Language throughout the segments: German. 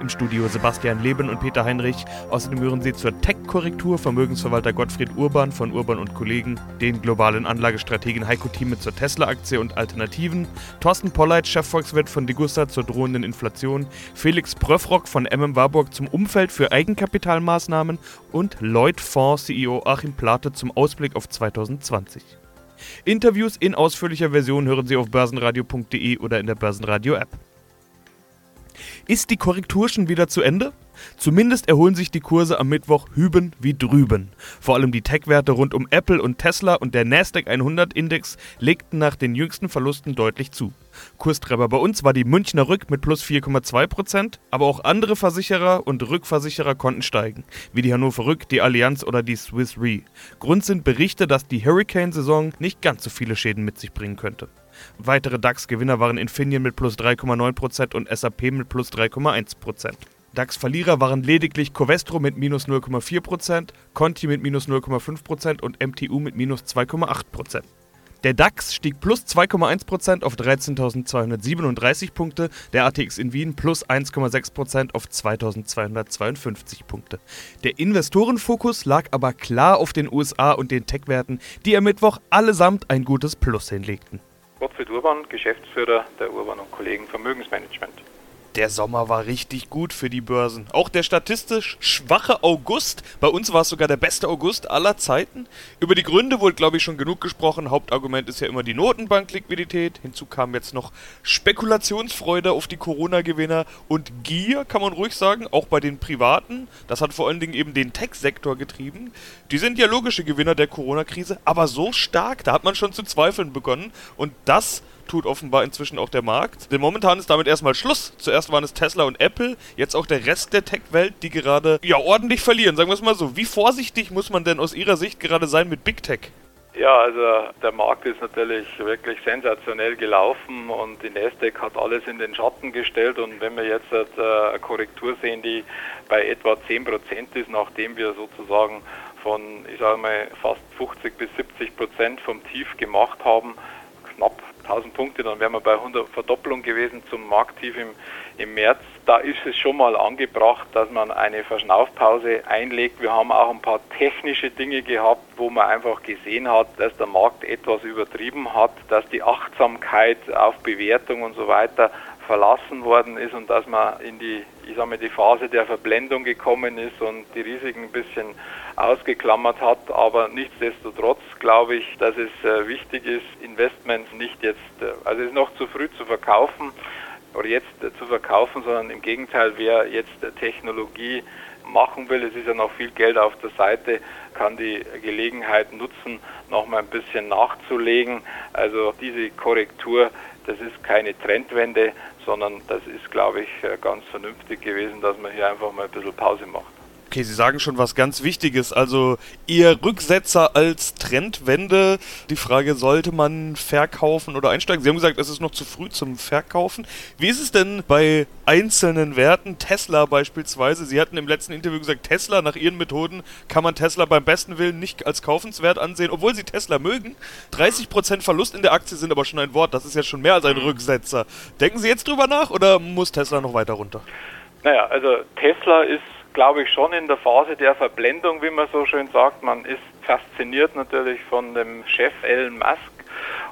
Im Studio Sebastian Leben und Peter Heinrich. Außerdem hören Sie zur Tech-Korrektur Vermögensverwalter Gottfried Urban von Urban und Kollegen, den globalen Anlagestrategen Heiko Thieme zur Tesla-Aktie und Alternativen, Thorsten Polleit, Chefvolkswirt von Degussa zur drohenden Inflation, Felix Pröfrock von MM Warburg zum Umfeld für Eigenkapitalmaßnahmen und Lloyd Fonds CEO Achim Plate zum Ausblick auf 2020. Interviews in ausführlicher Version hören Sie auf börsenradio.de oder in der Börsenradio-App. Ist die Korrektur schon wieder zu Ende? Zumindest erholen sich die Kurse am Mittwoch hüben wie drüben. Vor allem die Tech-Werte rund um Apple und Tesla und der Nasdaq 100-Index legten nach den jüngsten Verlusten deutlich zu. Kurstreiber bei uns war die Münchner Rück mit plus 4,2%, aber auch andere Versicherer und Rückversicherer konnten steigen, wie die Hannover Rück, die Allianz oder die Swiss Re. Grund sind Berichte, dass die Hurricane-Saison nicht ganz so viele Schäden mit sich bringen könnte. Weitere DAX-Gewinner waren Infineon mit plus 3,9% und SAP mit plus 3,1%. DAX-Verlierer waren lediglich Covestro mit minus 0,4%, Conti mit minus 0,5% und MTU mit minus 2,8%. Der DAX stieg plus 2,1% auf 13.237 Punkte, der ATX in Wien plus 1,6% auf 2.252 Punkte. Der Investorenfokus lag aber klar auf den USA und den Tech-Werten, die am Mittwoch allesamt ein gutes Plus hinlegten. Gottfried Urban, Geschäftsführer der Urban und Kollegen Vermögensmanagement. Der Sommer war richtig gut für die Börsen. Auch der statistisch schwache August, bei uns war es sogar der beste August aller Zeiten. Über die Gründe wurde, glaube ich, schon genug gesprochen. Hauptargument ist ja immer die Notenbankliquidität. Hinzu kam jetzt noch Spekulationsfreude auf die Corona-Gewinner und Gier, kann man ruhig sagen, auch bei den Privaten. Das hat vor allen Dingen eben den Tech-Sektor getrieben. Die sind ja logische Gewinner der Corona-Krise, aber so stark, da hat man schon zu zweifeln begonnen. Und das tut offenbar inzwischen auch der Markt. Denn momentan ist damit erstmal Schluss. Zuerst waren es Tesla und Apple, jetzt auch der Rest der Tech-Welt, die gerade ja ordentlich verlieren. Sagen wir es mal so. Wie vorsichtig muss man denn aus Ihrer Sicht gerade sein mit Big Tech? Ja, also der Markt ist natürlich wirklich sensationell gelaufen und die Nasdaq hat alles in den Schatten gestellt und wenn wir jetzt äh, eine Korrektur sehen, die bei etwa 10% ist, nachdem wir sozusagen von, ich sage mal, fast 50 bis 70 Prozent vom Tief gemacht haben, knapp 1000 Punkte, dann wären wir bei 100 Verdopplung gewesen zum Markttief im, im März. Da ist es schon mal angebracht, dass man eine Verschnaufpause einlegt. Wir haben auch ein paar technische Dinge gehabt, wo man einfach gesehen hat, dass der Markt etwas übertrieben hat, dass die Achtsamkeit auf Bewertung und so weiter verlassen worden ist und dass man in die, ich sag mal, die Phase der Verblendung gekommen ist und die Risiken ein bisschen ausgeklammert hat. Aber nichtsdestotrotz glaube ich, dass es äh, wichtig ist, Investments nicht jetzt, äh, also es ist noch zu früh zu verkaufen oder jetzt äh, zu verkaufen, sondern im Gegenteil, wer jetzt Technologie machen will, es ist ja noch viel Geld auf der Seite, kann die Gelegenheit nutzen, noch mal ein bisschen nachzulegen. Also diese Korrektur, das ist keine Trendwende, sondern das ist, glaube ich, ganz vernünftig gewesen, dass man hier einfach mal ein bisschen Pause macht. Okay, Sie sagen schon was ganz Wichtiges. Also eher Rücksetzer als Trendwende. Die Frage, sollte man verkaufen oder einsteigen? Sie haben gesagt, es ist noch zu früh zum Verkaufen. Wie ist es denn bei einzelnen Werten? Tesla beispielsweise. Sie hatten im letzten Interview gesagt, Tesla nach Ihren Methoden kann man Tesla beim besten Willen nicht als kaufenswert ansehen, obwohl Sie Tesla mögen. 30% Verlust in der Aktie sind aber schon ein Wort. Das ist ja schon mehr als ein Rücksetzer. Denken Sie jetzt drüber nach oder muss Tesla noch weiter runter? Naja, also Tesla ist glaube ich, schon in der Phase der Verblendung, wie man so schön sagt. Man ist fasziniert natürlich von dem Chef Elon Musk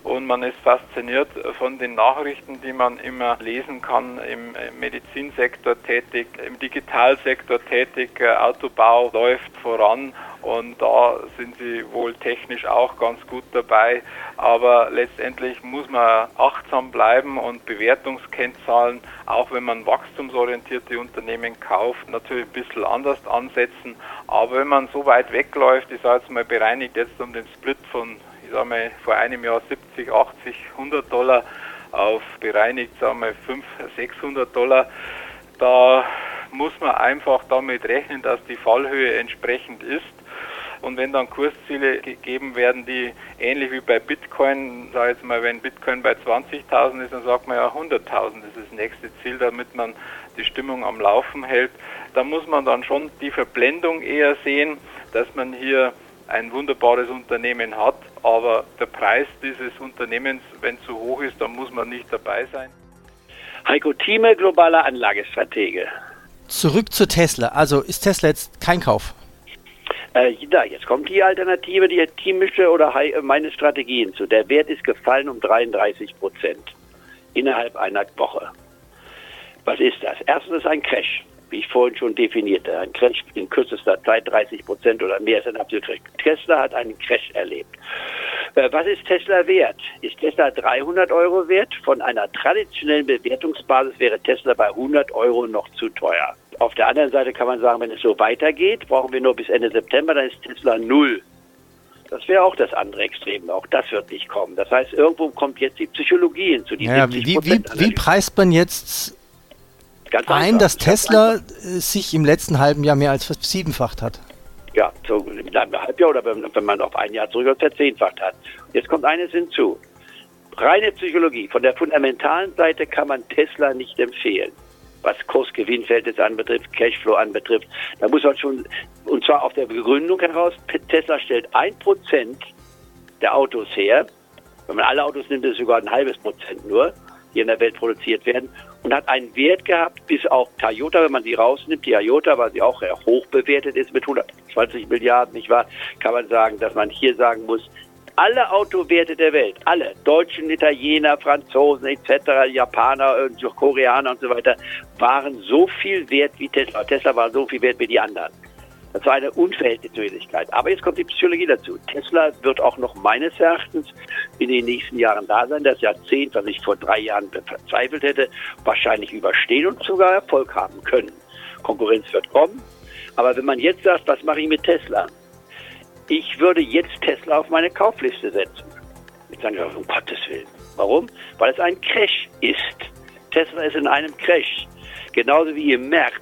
und man ist fasziniert von den Nachrichten, die man immer lesen kann, im Medizinsektor tätig, im Digitalsektor tätig, Autobau läuft voran und da sind sie wohl technisch auch ganz gut dabei. Aber letztendlich muss man achtsam bleiben und Bewertungskennzahlen, auch wenn man wachstumsorientierte Unternehmen kauft, natürlich ein bisschen anders ansetzen. Aber wenn man so weit wegläuft, ich sage jetzt mal bereinigt jetzt um den Split von, ich sage mal, vor einem Jahr 70, 80, 100 Dollar auf bereinigt, sagen wir 500, 600 Dollar, da muss man einfach damit rechnen, dass die Fallhöhe entsprechend ist. Und wenn dann Kursziele gegeben werden, die ähnlich wie bei Bitcoin, sage jetzt mal, wenn Bitcoin bei 20.000 ist, dann sagt man ja 100.000 ist das nächste Ziel, damit man die Stimmung am Laufen hält. Da muss man dann schon die Verblendung eher sehen, dass man hier ein wunderbares Unternehmen hat, aber der Preis dieses Unternehmens, wenn zu hoch ist, dann muss man nicht dabei sein. Heiko Thieme, globaler Anlagestratege. Zurück zu Tesla. Also ist Tesla jetzt kein Kauf? Äh, da, jetzt kommt die Alternative, die teamische oder meine Strategien zu. Der Wert ist gefallen um 33 Prozent innerhalb einer Woche. Was ist das? Erstens ein Crash wie ich vorhin schon definierte. Ein Crash in kürzester Zeit, 30 Prozent oder mehr ist ein absoluter Crash. Tesla hat einen Crash erlebt. Äh, was ist Tesla wert? Ist Tesla 300 Euro wert? Von einer traditionellen Bewertungsbasis wäre Tesla bei 100 Euro noch zu teuer. Auf der anderen Seite kann man sagen, wenn es so weitergeht, brauchen wir nur bis Ende September, dann ist Tesla null. Das wäre auch das andere Extrem. Auch das wird nicht kommen. Das heißt, irgendwo kommt jetzt die Psychologie hinzu. Die ja, wie, wie, wie preist man jetzt Ganz ein, dass Tesla sich im letzten halben Jahr mehr als versiebenfacht hat. Ja, so in einem Halbjahr oder wenn, wenn man auf ein Jahr zurück verzehnfacht hat. Jetzt kommt eines hinzu. Reine Psychologie. Von der fundamentalen Seite kann man Tesla nicht empfehlen. Was Kursgewinnverhältnis anbetrifft, Cashflow anbetrifft. Da muss man schon, und zwar auf der Begründung heraus, Tesla stellt ein Prozent der Autos her. Wenn man alle Autos nimmt, ist es sogar ein halbes Prozent nur, die in der Welt produziert werden und hat einen Wert gehabt, bis auch Toyota, wenn man sie rausnimmt, die Toyota, weil sie auch hoch bewertet ist mit 120 Milliarden, nicht wahr, kann man sagen, dass man hier sagen muss, alle Autowerte der Welt, alle, Deutschen, Italiener, Franzosen etc., Japaner, Koreaner und so weiter, waren so viel wert wie Tesla. Tesla war so viel wert wie die anderen. Das war eine Unverhältnismäßigkeit. Aber jetzt kommt die Psychologie dazu. Tesla wird auch noch meines Erachtens in den nächsten Jahren da sein. Das Jahrzehnt, was ich vor drei Jahren verzweifelt hätte, wahrscheinlich überstehen und sogar Erfolg haben können. Konkurrenz wird kommen. Aber wenn man jetzt sagt, was mache ich mit Tesla? Ich würde jetzt Tesla auf meine Kaufliste setzen. Ich sage, um Gottes Willen. Warum? Weil es ein Crash ist. Tesla ist in einem Crash. Genauso wie im März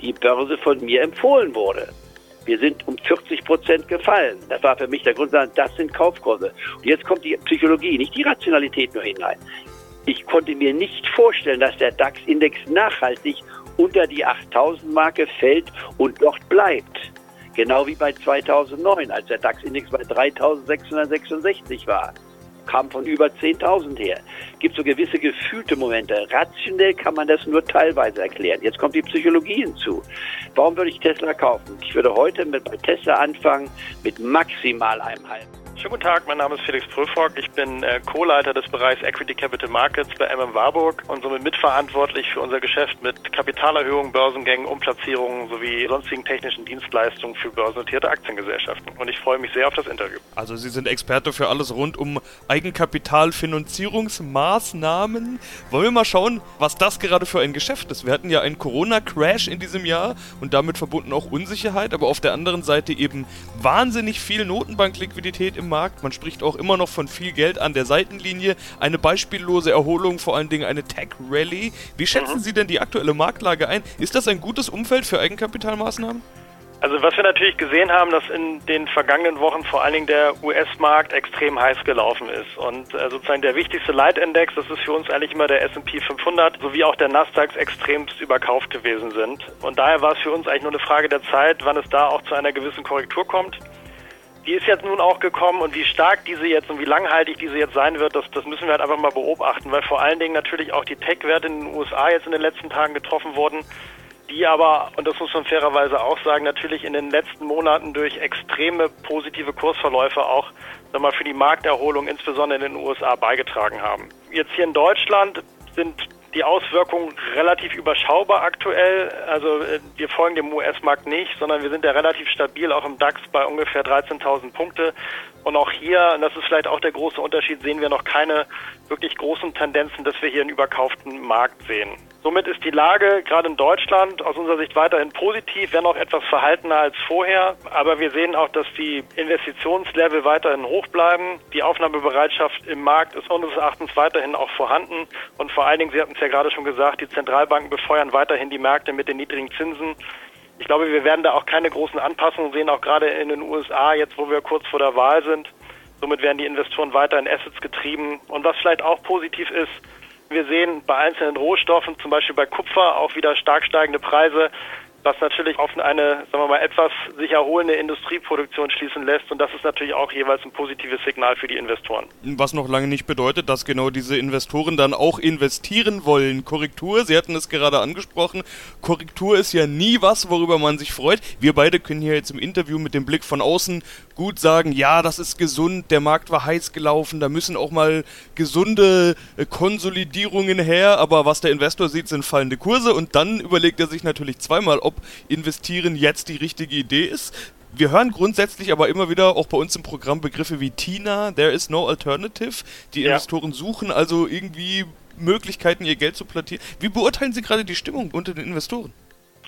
die Börse von mir empfohlen wurde. Wir sind um 40 Prozent gefallen. Das war für mich der Grund, das sind Kaufkurse. Und jetzt kommt die Psychologie, nicht die Rationalität nur hinein. Ich konnte mir nicht vorstellen, dass der DAX-Index nachhaltig unter die 8000-Marke fällt und dort bleibt. Genau wie bei 2009, als der DAX-Index bei 3666 war kam von über 10.000 her. Gibt so gewisse gefühlte Momente. Rationell kann man das nur teilweise erklären. Jetzt kommt die Psychologie hinzu. Warum würde ich Tesla kaufen? Ich würde heute mit bei Tesla anfangen mit maximal einem halben. Schönen guten Tag, mein Name ist Felix Prüfrock. Ich bin äh, Co-Leiter des Bereichs Equity Capital Markets bei MM Warburg und somit mitverantwortlich für unser Geschäft mit Kapitalerhöhungen, Börsengängen, Umplatzierungen sowie sonstigen technischen Dienstleistungen für börsennotierte Aktiengesellschaften. Und ich freue mich sehr auf das Interview. Also Sie sind Experte für alles rund um Eigenkapitalfinanzierungsmaßnahmen. Wollen wir mal schauen, was das gerade für ein Geschäft ist? Wir hatten ja einen Corona-Crash in diesem Jahr und damit verbunden auch Unsicherheit, aber auf der anderen Seite eben wahnsinnig viel Notenbankliquidität im Markt. Man spricht auch immer noch von viel Geld an der Seitenlinie. Eine beispiellose Erholung, vor allen Dingen eine Tech-Rally. Wie schätzen mhm. Sie denn die aktuelle Marktlage ein? Ist das ein gutes Umfeld für Eigenkapitalmaßnahmen? Also was wir natürlich gesehen haben, dass in den vergangenen Wochen vor allen Dingen der US-Markt extrem heiß gelaufen ist und äh, sozusagen der wichtigste Leitindex, das ist für uns eigentlich immer der S&P 500, sowie auch der Nasdaq extremst überkauft gewesen sind. Und daher war es für uns eigentlich nur eine Frage der Zeit, wann es da auch zu einer gewissen Korrektur kommt. Die ist jetzt nun auch gekommen und wie stark diese jetzt und wie langhaltig diese jetzt sein wird, das, das müssen wir halt einfach mal beobachten, weil vor allen Dingen natürlich auch die Tech-Werte in den USA jetzt in den letzten Tagen getroffen wurden, die aber, und das muss man fairerweise auch sagen, natürlich in den letzten Monaten durch extreme positive Kursverläufe auch sag mal, für die Markterholung insbesondere in den USA beigetragen haben. Jetzt hier in Deutschland sind die Auswirkungen relativ überschaubar aktuell. Also äh, wir folgen dem US-Markt nicht, sondern wir sind ja relativ stabil, auch im DAX bei ungefähr 13.000 Punkte. Und auch hier, und das ist vielleicht auch der große Unterschied, sehen wir noch keine wirklich großen Tendenzen, dass wir hier einen überkauften Markt sehen. Somit ist die Lage gerade in Deutschland aus unserer Sicht weiterhin positiv, wenn auch etwas verhaltener als vorher. Aber wir sehen auch, dass die Investitionslevel weiterhin hoch bleiben. Die Aufnahmebereitschaft im Markt ist unseres Erachtens weiterhin auch vorhanden. Und vor allen Dingen, Sie hatten es ja gerade schon gesagt, die Zentralbanken befeuern weiterhin die Märkte mit den niedrigen Zinsen. Ich glaube, wir werden da auch keine großen Anpassungen sehen, auch gerade in den USA, jetzt wo wir kurz vor der Wahl sind. Somit werden die Investoren weiter in Assets getrieben. Und was vielleicht auch positiv ist, wir sehen bei einzelnen Rohstoffen, zum Beispiel bei Kupfer, auch wieder stark steigende Preise was natürlich auf eine, sagen wir mal, etwas sich erholende Industrieproduktion schließen lässt. Und das ist natürlich auch jeweils ein positives Signal für die Investoren. Was noch lange nicht bedeutet, dass genau diese Investoren dann auch investieren wollen. Korrektur, Sie hatten es gerade angesprochen, Korrektur ist ja nie was, worüber man sich freut. Wir beide können hier jetzt im Interview mit dem Blick von außen gut sagen, ja, das ist gesund, der Markt war heiß gelaufen, da müssen auch mal gesunde äh, Konsolidierungen her, aber was der Investor sieht, sind fallende Kurse und dann überlegt er sich natürlich zweimal, ob ob investieren jetzt die richtige Idee ist. Wir hören grundsätzlich aber immer wieder auch bei uns im Programm Begriffe wie Tina, there is no alternative. Die ja. Investoren suchen also irgendwie Möglichkeiten, ihr Geld zu platzieren. Wie beurteilen Sie gerade die Stimmung unter den Investoren?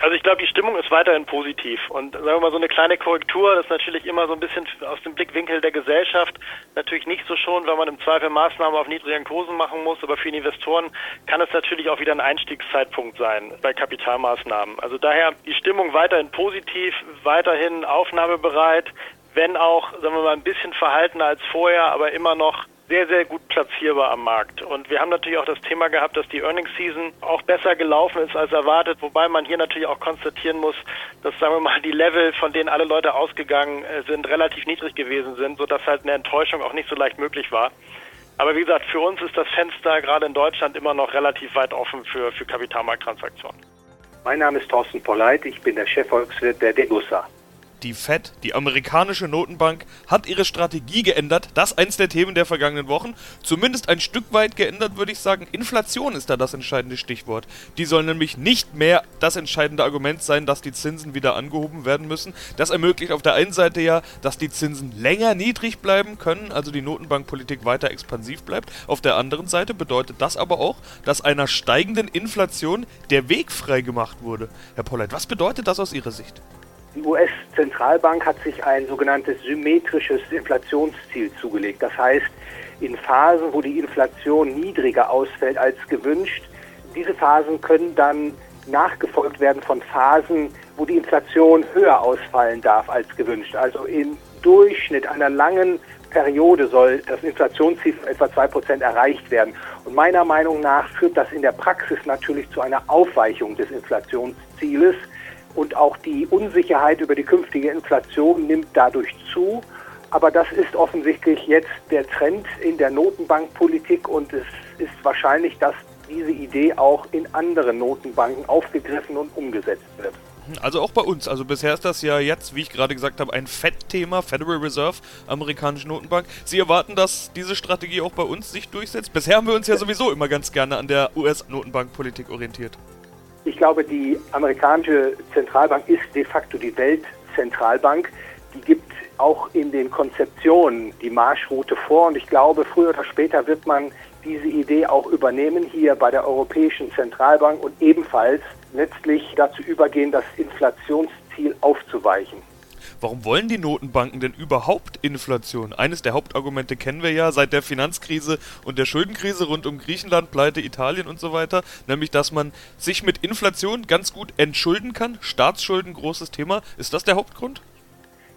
Also ich glaube, die Stimmung ist weiterhin positiv. Und sagen wir mal, so eine kleine Korrektur, ist natürlich immer so ein bisschen aus dem Blickwinkel der Gesellschaft natürlich nicht so schon, weil man im Zweifel Maßnahmen auf niedrigen Kursen machen muss. Aber für Investoren kann es natürlich auch wieder ein Einstiegszeitpunkt sein bei Kapitalmaßnahmen. Also daher die Stimmung weiterhin positiv, weiterhin aufnahmebereit, wenn auch, sagen wir mal, ein bisschen verhaltener als vorher, aber immer noch sehr, sehr gut platzierbar am Markt. Und wir haben natürlich auch das Thema gehabt, dass die Earnings Season auch besser gelaufen ist als erwartet, wobei man hier natürlich auch konstatieren muss, dass, sagen wir mal, die Level, von denen alle Leute ausgegangen äh, sind, relativ niedrig gewesen sind, sodass halt eine Enttäuschung auch nicht so leicht möglich war. Aber wie gesagt, für uns ist das Fenster gerade in Deutschland immer noch relativ weit offen für, für Kapitalmarkttransaktionen. Mein Name ist Thorsten Polleit, ich bin der Chefvolkswirt der Degussa. Die Fed, die amerikanische Notenbank, hat ihre Strategie geändert. Das ist eins der Themen der vergangenen Wochen. Zumindest ein Stück weit geändert, würde ich sagen. Inflation ist da das entscheidende Stichwort. Die soll nämlich nicht mehr das entscheidende Argument sein, dass die Zinsen wieder angehoben werden müssen. Das ermöglicht auf der einen Seite ja, dass die Zinsen länger niedrig bleiben können, also die Notenbankpolitik weiter expansiv bleibt. Auf der anderen Seite bedeutet das aber auch, dass einer steigenden Inflation der Weg frei gemacht wurde. Herr Polleit, was bedeutet das aus Ihrer Sicht? Die US-Zentralbank hat sich ein sogenanntes symmetrisches Inflationsziel zugelegt. Das heißt, in Phasen, wo die Inflation niedriger ausfällt als gewünscht, diese Phasen können dann nachgefolgt werden von Phasen, wo die Inflation höher ausfallen darf als gewünscht. Also im Durchschnitt einer langen Periode soll das Inflationsziel von etwa 2% erreicht werden. Und meiner Meinung nach führt das in der Praxis natürlich zu einer Aufweichung des Inflationszieles und auch die Unsicherheit über die künftige Inflation nimmt dadurch zu. Aber das ist offensichtlich jetzt der Trend in der Notenbankpolitik und es ist wahrscheinlich, dass diese Idee auch in anderen Notenbanken aufgegriffen und umgesetzt wird. Also auch bei uns. Also bisher ist das ja jetzt, wie ich gerade gesagt habe, ein Fed-Thema, Federal Reserve, amerikanische Notenbank. Sie erwarten, dass diese Strategie auch bei uns sich durchsetzt? Bisher haben wir uns ja sowieso immer ganz gerne an der US-Notenbankpolitik orientiert. Ich glaube, die amerikanische Zentralbank ist de facto die Weltzentralbank. Die gibt auch in den Konzeptionen die Marschroute vor. Und ich glaube, früher oder später wird man diese Idee auch übernehmen hier bei der Europäischen Zentralbank und ebenfalls letztlich dazu übergehen, das Inflationsziel aufzuweichen. Warum wollen die Notenbanken denn überhaupt Inflation? Eines der Hauptargumente kennen wir ja seit der Finanzkrise und der Schuldenkrise rund um Griechenland, Pleite Italien und so weiter, nämlich dass man sich mit Inflation ganz gut entschulden kann. Staatsschulden, großes Thema. Ist das der Hauptgrund?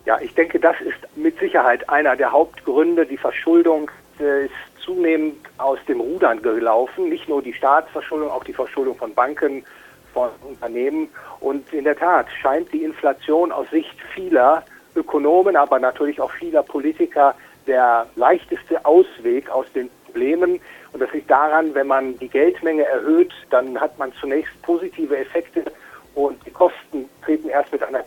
Ja, ich denke, das ist mit Sicherheit einer der Hauptgründe. Die Verschuldung ist zunehmend aus dem Rudern gelaufen. Nicht nur die Staatsverschuldung, auch die Verschuldung von Banken, von Unternehmen. Und in der Tat scheint die Inflation aus Sicht vieler Ökonomen, aber natürlich auch vieler Politiker der leichteste Ausweg aus den Problemen. Und das liegt daran, wenn man die Geldmenge erhöht, dann hat man zunächst positive Effekte und die Kosten treten erst mit einer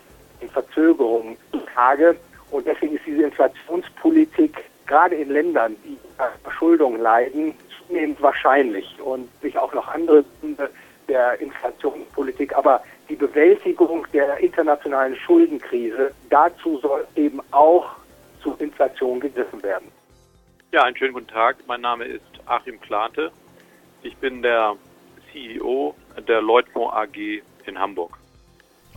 Verzögerung zutage. Und deswegen ist diese Inflationspolitik gerade in Ländern, die Verschuldung leiden, zunehmend wahrscheinlich und sich auch noch andere Gründe der Inflationspolitik, aber die Bewältigung der internationalen Schuldenkrise, dazu soll eben auch zu Inflation gegriffen werden. Ja, einen schönen guten Tag. Mein Name ist Achim Klante. Ich bin der CEO der Leutfonds AG in Hamburg.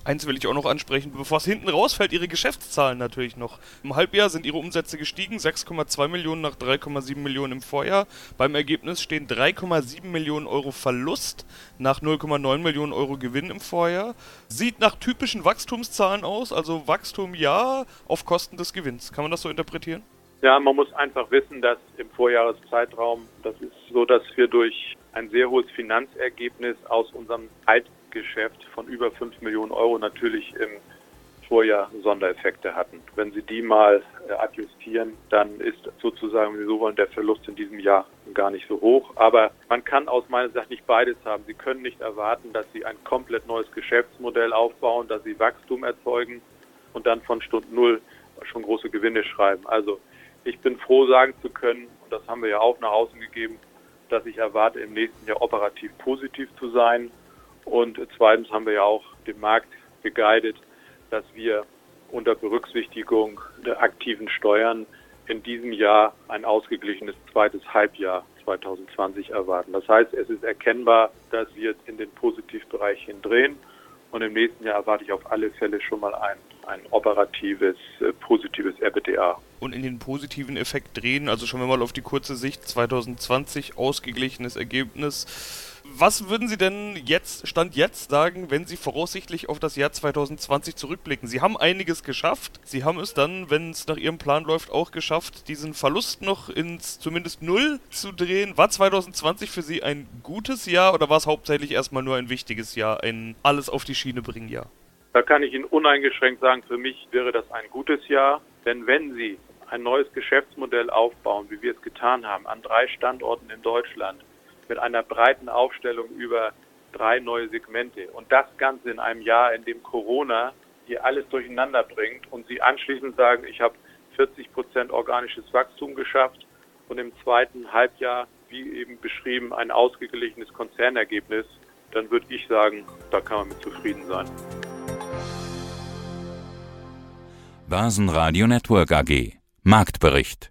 Eins will ich auch noch ansprechen, bevor es hinten rausfällt, Ihre Geschäftszahlen natürlich noch. Im Halbjahr sind Ihre Umsätze gestiegen, 6,2 Millionen nach 3,7 Millionen im Vorjahr. Beim Ergebnis stehen 3,7 Millionen Euro Verlust nach 0,9 Millionen Euro Gewinn im Vorjahr. Sieht nach typischen Wachstumszahlen aus, also Wachstum ja auf Kosten des Gewinns. Kann man das so interpretieren? Ja, man muss einfach wissen, dass im Vorjahreszeitraum, das ist so, dass wir durch ein sehr hohes Finanzergebnis aus unserem Altgeschäft von über 5 Millionen Euro natürlich im Vorjahr Sondereffekte hatten. Wenn Sie die mal äh, adjustieren, dann ist sozusagen, wenn Sie so wollen, der Verlust in diesem Jahr gar nicht so hoch. Aber man kann aus meiner Sicht nicht beides haben. Sie können nicht erwarten, dass Sie ein komplett neues Geschäftsmodell aufbauen, dass Sie Wachstum erzeugen und dann von Stund Null schon große Gewinne schreiben. Also ich bin froh, sagen zu können, und das haben wir ja auch nach außen gegeben, dass ich erwarte, im nächsten Jahr operativ positiv zu sein. Und zweitens haben wir ja auch den Markt geguidet, dass wir unter Berücksichtigung der aktiven Steuern in diesem Jahr ein ausgeglichenes zweites Halbjahr 2020 erwarten. Das heißt, es ist erkennbar, dass wir in den Positivbereich hindrehen. Und im nächsten Jahr erwarte ich auf alle Fälle schon mal ein, ein operatives, äh, positives RBDA und in den positiven Effekt drehen. Also wir mal auf die kurze Sicht 2020 ausgeglichenes Ergebnis. Was würden Sie denn jetzt, Stand jetzt sagen, wenn Sie voraussichtlich auf das Jahr 2020 zurückblicken? Sie haben einiges geschafft. Sie haben es dann, wenn es nach Ihrem Plan läuft, auch geschafft, diesen Verlust noch ins zumindest Null zu drehen. War 2020 für Sie ein gutes Jahr oder war es hauptsächlich erstmal nur ein wichtiges Jahr, ein alles auf die Schiene bringen Jahr? Da kann ich Ihnen uneingeschränkt sagen, für mich wäre das ein gutes Jahr. Denn wenn Sie ein neues Geschäftsmodell aufbauen, wie wir es getan haben, an drei Standorten in Deutschland mit einer breiten Aufstellung über drei neue Segmente und das Ganze in einem Jahr, in dem Corona hier alles durcheinander bringt und Sie anschließend sagen, ich habe 40 Prozent organisches Wachstum geschafft und im zweiten Halbjahr, wie eben beschrieben, ein ausgeglichenes Konzernergebnis, dann würde ich sagen, da kann man mit zufrieden sein. Basen Network AG Marktbericht.